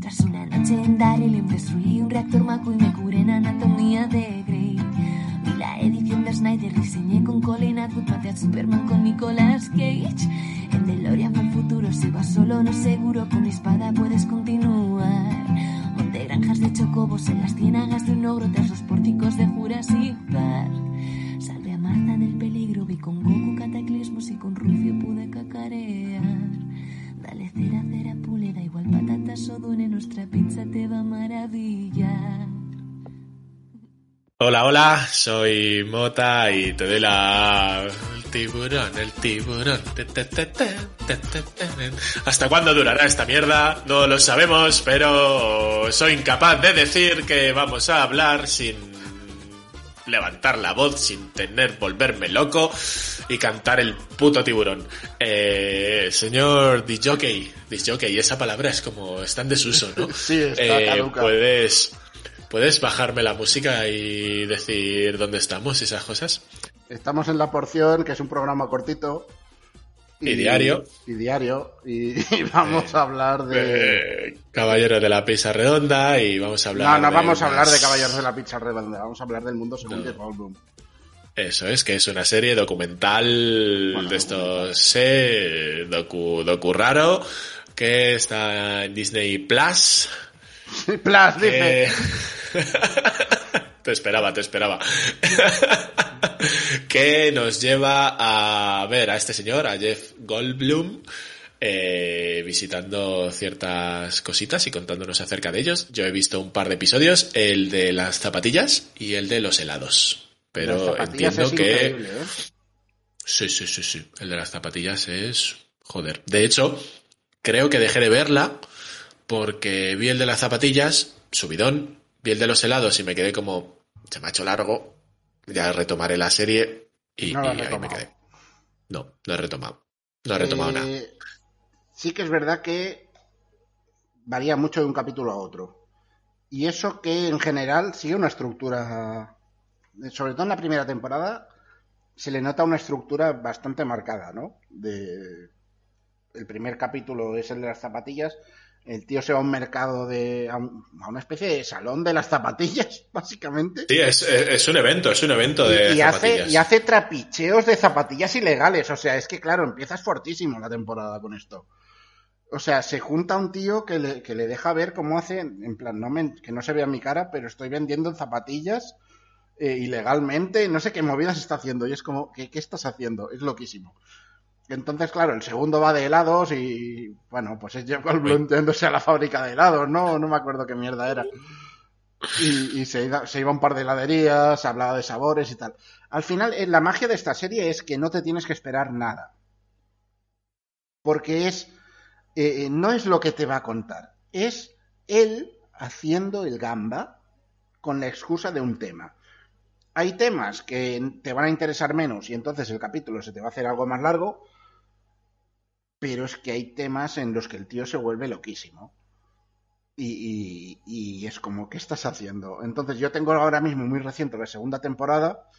Tras una noche en Daryl destruí un reactor maco y me curé en anatomía de Grey. Vi la edición de Snyder, diseñé con Colin Atwood, maté a Superman con Nicolas Cage. En DeLorean el futuro, si vas solo no seguro, con mi espada puedes continuar. Monté granjas de chocobos en las ciénagas de un ogro tras los pórticos de Jurassic Park. Hola, hola, soy Mota y te doy la... El tiburón, el tiburón. ¿Hasta cuándo durará esta mierda? No lo sabemos, pero soy incapaz de decir que vamos a hablar sin levantar la voz, sin tener volverme loco y cantar el puto tiburón. Eh, señor disjockey, disjockey, esa palabra es como está en desuso, ¿no? Sí, está Eh. Puedes... ¿Puedes bajarme la música y decir dónde estamos y esas cosas? Estamos en La Porción, que es un programa cortito. Y diario. Y diario. Y, y vamos a hablar de... Eh, Caballero de la Pizza Redonda y vamos a hablar no, no de vamos a hablar de Caballeros de la Pizza Redonda. Vamos a hablar del mundo según No. Goldblum. Eso es, que es una serie documental Bueno, de estos eh, docu, docu raro que está en Disney Plus. Plus, dice. te esperaba, te esperaba. que nos lleva a ver a este señor, a Jeff Goldblum, eh, visitando ciertas cositas y contándonos acerca de ellos. Yo he visto un par de episodios, el de las zapatillas y el de los helados. Pero entiendo que... ¿eh? Sí, sí, sí, sí. El de las zapatillas es... Joder. De hecho, creo que dejé de verla porque vi el de las zapatillas, subidón, el de los helados y me quedé como... Se me ha hecho largo. Ya retomaré la serie y, No y ahí me quedé. No, no he retomado. No he retomado Eh, nada. Sí que es verdad que varía mucho de un capítulo a otro. Y eso que en general sigue una estructura, sobre todo en la primera temporada, se le nota una estructura bastante marcada, ¿no? De... El primer capítulo es el de las zapatillas. El tío se va a un mercado de. a, un- a una especie de salón de las zapatillas, básicamente. Sí, es, es- es un evento, es un evento de y, hace, zapatillas. y hace trapicheos de zapatillas ilegales. O sea, es que claro, empiezas fortísimo la temporada con esto. O sea, se junta un tío que le, que le deja ver cómo hace, en plan, no me- que no se vea mi cara, pero estoy vendiendo zapatillas eh, ilegalmente, no sé qué movidas está haciendo. Y es como, ¿qué, qué estás haciendo? Es loquísimo. Entonces, claro, el segundo va de helados y, bueno, pues es Jeff Goldblum yéndose a la fábrica de helados, ¿no? No me acuerdo qué mierda era. Y, y se, iba, se iba a un par de heladerías, hablaba de sabores y tal. Al final, eh, la magia de esta serie es que no te tienes que esperar nada. Porque es. eh, eh, no es lo que te va a contar. Es él haciendo el gamba con la excusa de un tema. Hay temas que te van a interesar menos y entonces el capítulo se te va a hacer algo más largo. Pero es que hay temas en los que el tío se vuelve loquísimo. Y, es como, ¿qué estás haciendo? Entonces yo tengo ahora mismo muy reciente la segunda temporada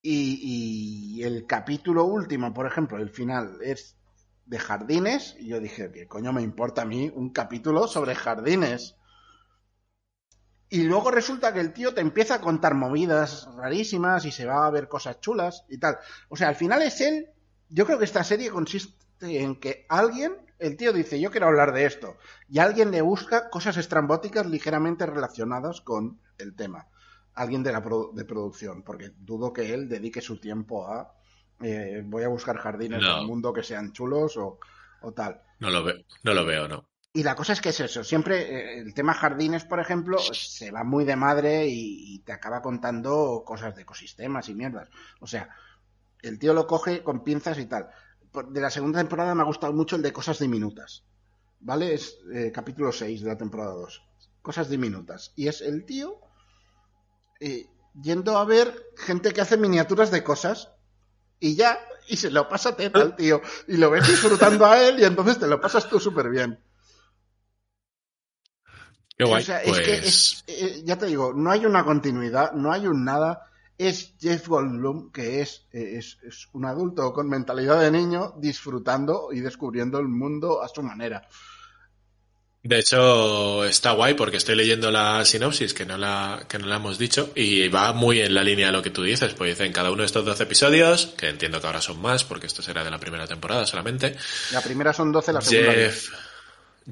y, y el capítulo último, por ejemplo, el final es de jardines y yo dije, ¿qué coño me importa a mí un capítulo sobre jardines? Y luego resulta que el tío te empieza a contar movidas rarísimas y se va a ver cosas chulas y tal. O sea, al final es él. Yo creo que esta serie consiste en que alguien, el tío dice, yo quiero hablar de esto, y alguien le busca cosas estrambóticas ligeramente relacionadas con el tema. Alguien de la produ- de producción, porque dudo que él dedique su tiempo a eh, voy a buscar jardines No. del mundo que sean chulos o, o tal. No lo veo, no lo veo, no. Y la cosa es que es eso, siempre eh, el tema jardines, por ejemplo, se va muy de madre y, y te acaba contando cosas de ecosistemas y mierdas. O sea, el tío lo coge con pinzas y tal. De la segunda temporada me ha gustado mucho el de cosas diminutas. ¿Vale? Es eh, capítulo 6 de la temporada 2. Cosas diminutas. Y es el tío eh, yendo a ver gente que hace miniaturas de cosas y ya, y se lo pasa teta al tío. Y lo ves disfrutando a él y entonces te lo pasas tú súper bien. Qué guay. O sea, pues... es que es, eh, ya te digo, no hay una continuidad, no hay un nada. Es Jeff Goldblum, que es, eh, es, es un adulto con mentalidad de niño, disfrutando y descubriendo el mundo a su manera. De hecho, está guay porque estoy leyendo la sinopsis que no la, que no la hemos dicho y va muy en la línea de lo que tú dices. Pues dicen cada uno de estos 12 episodios, que entiendo que ahora son más porque esto será de la primera temporada solamente. La primera son 12, la segunda Jeff,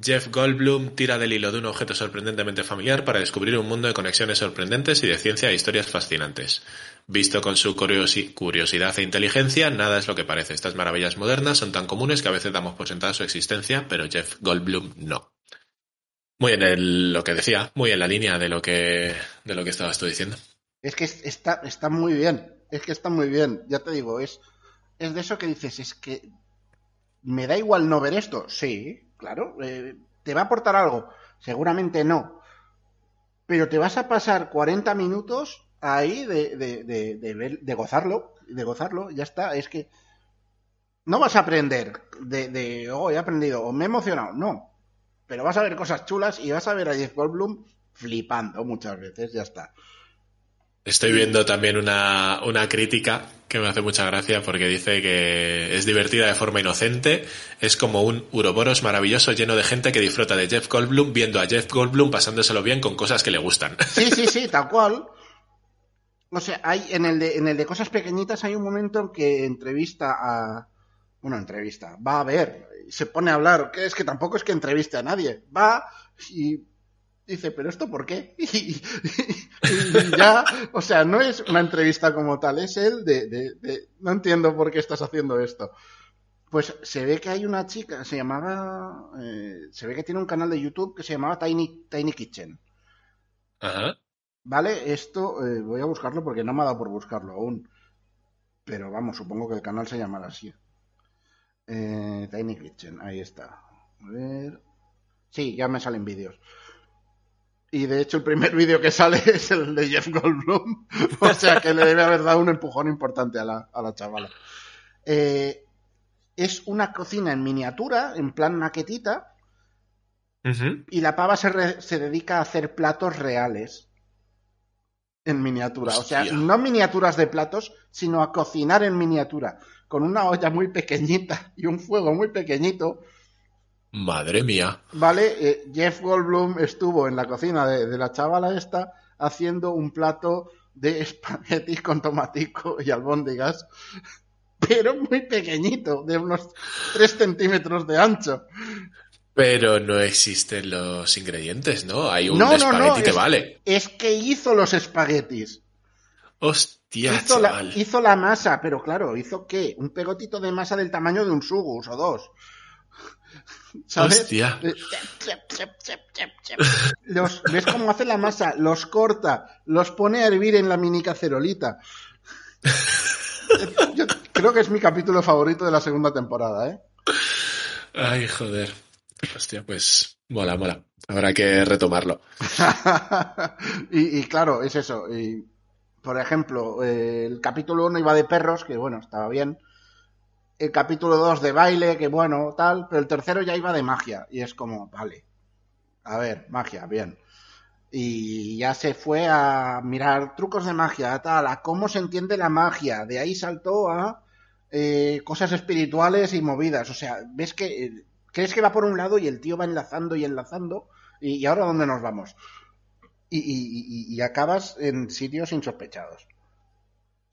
Jeff Goldblum tira del hilo de un objeto sorprendentemente familiar para descubrir un mundo de conexiones sorprendentes y de ciencia e historias fascinantes. Visto con su curiosi- curiosidad e inteligencia, nada es lo que parece. Estas maravillas modernas son tan comunes que a veces damos por sentada su existencia, pero Jeff Goldblum no. Muy en lo que decía, muy en la línea de lo que, de lo que estabas tú diciendo. Es que es- está, está muy bien. Es que está muy bien. Ya te digo, es, es de eso que dices, es que me da igual no ver esto. Sí, claro. eh, ¿Te va a aportar algo? Seguramente no. Pero te vas a pasar 40 minutos ahí de, de, de, de, gozarlo. De gozarlo, ya está. Es que no vas a aprender de, de, oh, he aprendido, o me he emocionado. No. Pero vas a ver cosas chulas y vas a ver a Jeff Goldblum flipando muchas veces, ya está. Estoy viendo también una, una crítica que me hace mucha gracia porque dice que es divertida de forma inocente, es como un Uroboros maravilloso lleno de gente que disfruta de Jeff Goldblum viendo a Jeff Goldblum pasándoselo bien con cosas que le gustan. Sí, sí, sí, tal cual. O sea, hay en el de, en el de cosas pequeñitas hay un momento en que entrevista a. Bueno, entrevista. Va a ver, se pone a hablar. Que es que tampoco es que entreviste a nadie. Va y dice, ¿pero esto por qué? Y, y- y ya, o sea, no es una entrevista como tal, es él de, de- de, no entiendo por qué estás haciendo esto. Pues se ve que hay una chica, se llamaba, eh, se ve que tiene un canal de YouTube que se llamaba Tiny, Tiny Kitchen. Ajá. Vale, esto eh, voy a buscarlo porque no me ha dado por buscarlo aún. Pero vamos, supongo que el canal se llamará así. Eh, Tiny Kitchen, ahí está. A ver. Sí, ya me salen vídeos. Y de hecho el primer vídeo que sale es el de Jeff Goldblum. o sea que le debe haber dado un empujón importante a la, a la chavala. Eh, es una cocina en miniatura, en plan maquetita, y la pava se, re- se dedica a hacer platos reales en miniatura. O sea, no miniaturas de platos, sino a cocinar en miniatura. Con una olla muy pequeñita y un fuego muy pequeñito. Madre mía. ¿Vale? Eh, Jeff Goldblum estuvo en la cocina de, de la chavala esta haciendo un plato de espaguetis con tomatico y albóndigas. Pero muy pequeñito, de unos 3 centímetros de ancho. Pero no existen los ingredientes, ¿no? Hay un No, no, espagueti no, que es- vale. Es que hizo los espaguetis. Hostia, hizo, la, chaval. hizo la masa, pero claro, ¿hizo qué? Un pegotito de masa del tamaño de un sugus o dos. ¿Sabes? Hostia. Los, ¿Ves cómo hace la masa? Los corta, los pone a hervir en la mini cacerolita. Yo creo que es mi capítulo favorito de la segunda temporada, ¿eh? Ay, joder. Hostia, pues mola, mola. Habrá que retomarlo. y, y claro, es eso. Y, por ejemplo, eh, el capítulo 1 iba de perros, que bueno, estaba bien. El capítulo 2 de baile, que bueno, tal. Pero el tercero ya iba de magia. Y es como, vale. A ver, magia, bien. Y ya se fue a mirar trucos de magia, tal, a cómo se entiende la magia. De ahí saltó a eh, cosas espirituales y movidas. O sea, ves que eh, crees que va por un lado y el tío va enlazando y enlazando. ¿Y, ahora dónde nos vamos? Y, y- y- acabas en sitios insospechados.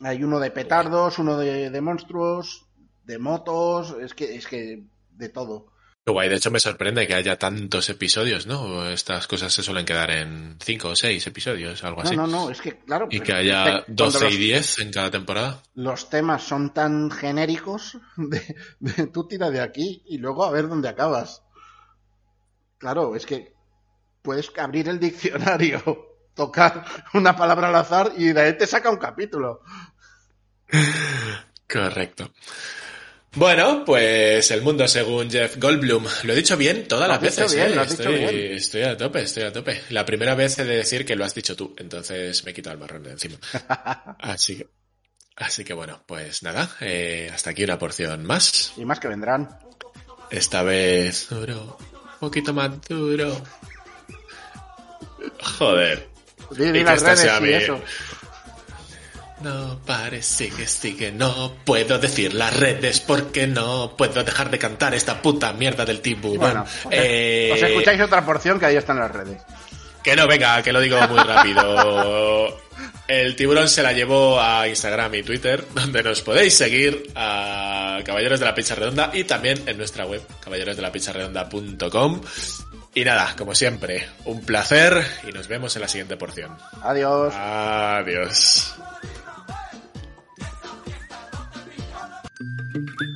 Hay uno de petardos, uno de monstruos, de motos, es que, es que de todo. Guay, de hecho me sorprende que haya tantos episodios, ¿no? Estas cosas se suelen quedar en cinco o seis episodios, algo No, así. no, no, es que claro. Y que haya te- cuando 12 los- y 10 en cada temporada. los temas son tan genéricos, de, de- tú tira de aquí y luego a ver dónde acabas. Claro, es que puedes abrir el diccionario, tocar una palabra al azar y de ahí te saca un capítulo. Correcto. Bueno, pues el mundo según Jeff Goldblum. Lo he dicho bien todas las veces. bien, ¿eh? estoy, bien. estoy a tope, estoy a tope. La primera vez he de decir que lo has dicho tú, entonces me he quitado el marrón de encima. Así que, así que bueno, pues nada, eh, hasta aquí una porción más. Y más que vendrán. Esta vez duro, un poquito más duro. Joder. Di que las redes y eso. No parece que sigue, no puedo decir las redes porque no puedo dejar de cantar esta puta mierda del tiburón. Bueno, os, Eh, os escucháis otra porción que ahí están las redes. Que no, venga, que lo digo muy rápido. El tiburón se la llevó a Instagram y Twitter, donde nos podéis seguir a Caballeros de la Pizza Redonda y también en nuestra web, caballerosdelapizzarredonda.com. Y nada, como siempre, un placer y nos vemos en la siguiente porción. Adiós. Adiós. thank you